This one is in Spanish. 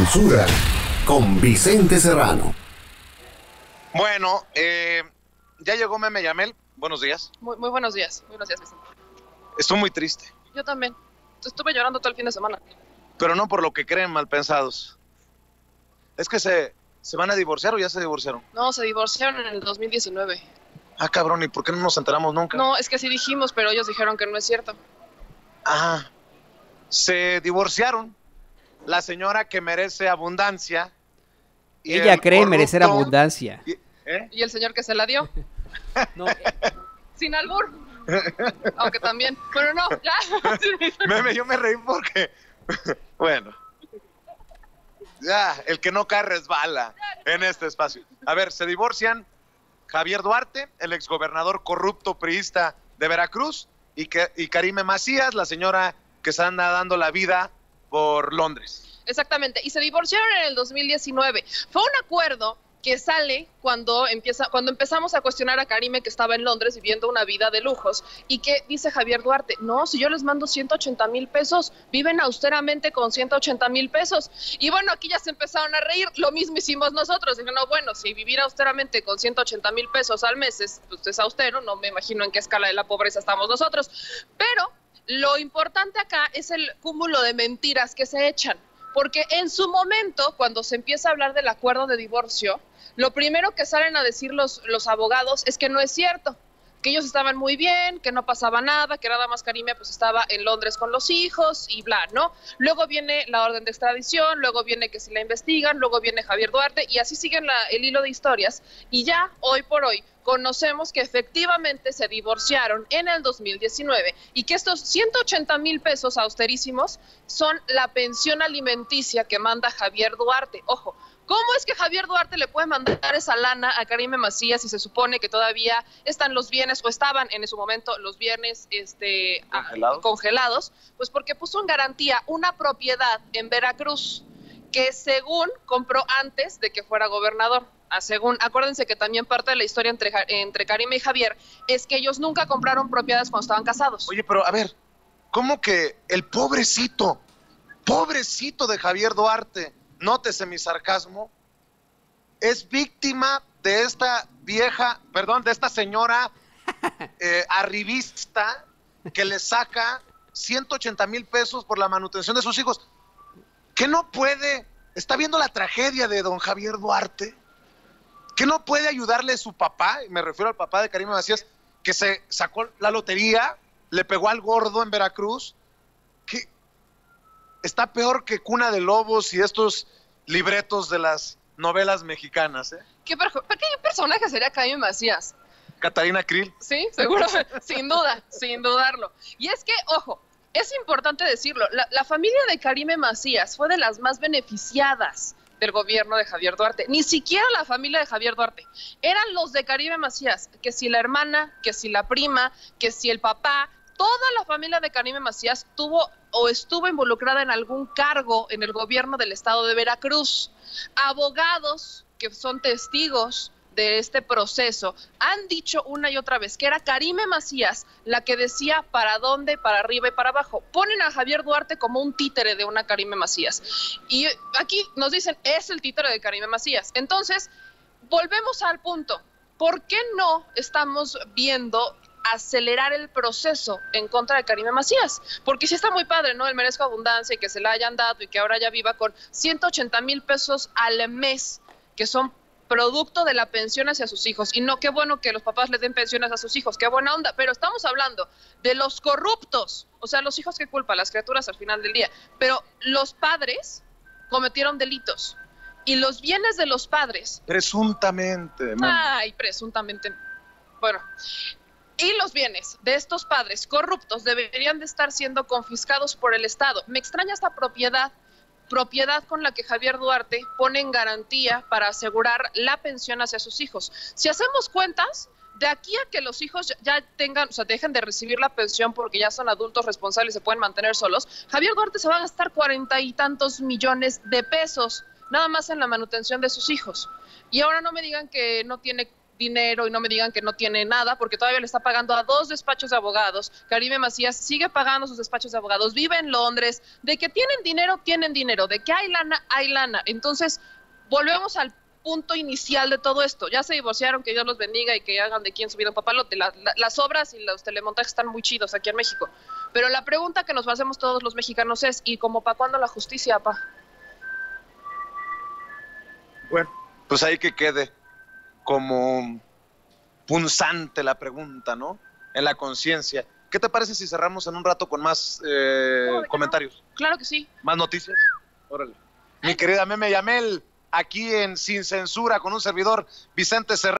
censura con Vicente Serrano. Bueno, eh, ya llegó Meme Yamel. Buenos días. Muy, muy buenos días. Muy buenos días, Vicente. Estoy muy triste, Yo también. Estuve llorando todo el fin de semana. pero no por lo que creen mal pensados. Es que se, se van a divorciar o ya se divorciaron. No, se divorciaron en el 2019. Ah, cabrón, ¿y por qué no nos enteramos nunca? No, es que sí dijimos, pero ellos dijeron que no es cierto. Ah, se divorciaron. La señora que merece abundancia. y Ella el cree merecer abundancia. y- ¿eh? Y el señor que se la dio, No, sin albur. Aunque también. Pero no, ya. Meme, yo me reí porque. bueno. Ya, el que no cae resbala en este espacio. A ver, se divorcian Javier Duarte, el exgobernador corrupto priista de Veracruz, y, que, y Karime Macías, la señora que se anda dando la vida por Londres. Exactamente. Y se divorciaron en el 2019. Fue un acuerdo que sale cuando empieza cuando empezamos a cuestionar a Karime que estaba en Londres viviendo una vida de lujos y que dice Javier Duarte, no, si yo les mando 180 mil pesos, viven austeramente con 180 mil pesos. Y bueno, aquí ya se empezaron a reír, lo mismo hicimos nosotros, dijeron, no, bueno, si vivir austeramente con 180 mil pesos al mes es, pues, es austero, no me imagino en qué escala de la pobreza estamos nosotros, pero lo importante acá es el cúmulo de mentiras que se echan. Porque en su momento, cuando se empieza a hablar del acuerdo de divorcio, lo primero que salen a decir los, los abogados es que no es cierto, que ellos estaban muy bien, que no pasaba nada, que nada más Karime pues estaba en Londres con los hijos y bla, ¿no? Luego viene la orden de extradición, luego viene que si la investigan, luego viene Javier Duarte y así siguen la- el hilo de historias y ya hoy por hoy conocemos que efectivamente se divorciaron en el 2019 y que estos 180 mil pesos austerísimos son la pensión alimenticia que manda Javier Duarte. Ojo, ¿cómo es que Javier Duarte le puede mandar esa lana a Karime Macías si se supone que todavía están los bienes o estaban en su momento los bienes este, a- ¿Congelados? Pues porque puso en garantía una propiedad en Veracruz que según compró antes de que fuera gobernador. A según, acuérdense que también parte de la historia entre, entre Karime y Javier es que ellos nunca compraron propiedades cuando estaban casados. Oye, pero a ver, ¿cómo que el pobrecito, pobrecito de Javier Duarte, nótese mi sarcasmo, es víctima de esta vieja, perdón, de esta señora eh, arribista que le saca 180 mil pesos por la manutención de sus hijos? ¿Qué no puede? ¿Está viendo la tragedia de don Javier Duarte? ¿Qué no puede ayudarle su papá? Me refiero al papá de Karim Macías, que se sacó la lotería, le pegó al gordo en Veracruz. Está peor que Cuna de Lobos y estos libretos de las novelas mexicanas, ¿eh? ¿Qué, ¿Qué personaje sería Karime Macías? Catarina Krill. Sí, seguro, sin duda, sin dudarlo. Y es que, ojo, es importante decirlo, la, la familia de Karime Macías fue de las más beneficiadas del gobierno de Javier Duarte. Ni siquiera la familia de Javier Duarte. Eran los de Karime Macías, que si la hermana, que si la prima, que si el papá, toda la familia de Karime Macías tuvo o estuvo involucrada en algún cargo en el gobierno del estado de Veracruz. Abogados que son testigos de este proceso han dicho una y otra vez que era Karime Macías la que decía para dónde, para arriba y para abajo. Ponen a Javier Duarte como un títere de una Karime Macías. Y aquí nos dicen, es el títere de Karime Macías. Entonces, volvemos al punto. ¿Por qué no estamos viendo acelerar el proceso en contra de Karime Macías? Porque sí está muy padre, ¿no? El merezco abundancia y que se la hayan dado y que ahora ya viva con 180 mil pesos al mes, que son producto de la pensión hacia sus hijos. Y no, qué bueno que los papás les den pensiones a sus hijos, qué buena onda, pero estamos hablando de los corruptos, o sea, los hijos que culpa, las criaturas al final del día, pero los padres cometieron delitos y los bienes de los padres Presuntamente. man. Ay, presuntamente. Bueno. Y los bienes de estos padres corruptos deberían de estar siendo confiscados por el Estado. Me extraña esta propiedad, propiedad con la que Javier Duarte pone en garantía para asegurar la pensión hacia sus hijos. Si hacemos cuentas, de aquí a que los hijos ya tengan, o sea, dejen de recibir la pensión porque ya son adultos responsables y se pueden mantener solos, Javier Duarte se va a gastar cuarenta y tantos millones de pesos nada más en la manutención de sus hijos. Y ahora no me digan que no tiene dinero y no me digan que no tiene nada, porque todavía le está pagando a dos despachos de abogados. Karime Macías sigue pagando sus despachos de abogados, vive en Londres. De que tienen dinero, tienen dinero. De que hay lana, hay lana. Entonces, volvemos al punto inicial de todo esto. Ya se divorciaron, que Dios los bendiga y que hagan de quien su vida un papalote. las obras y los telemontajes están muy chidos aquí en México. Pero la pregunta que nos hacemos todos los mexicanos es, ¿y cómo para cuándo la justicia, pa? Bueno, pues ahí que quede como punzante la pregunta, ¿no? En la conciencia. ¿Qué te parece si cerramos en un rato con más eh, comentarios? Claro que sí. ¿Más noticias? Órale. Mi querida Meme Yamel, aquí en Sin Censura con un servidor Vicente Serrano.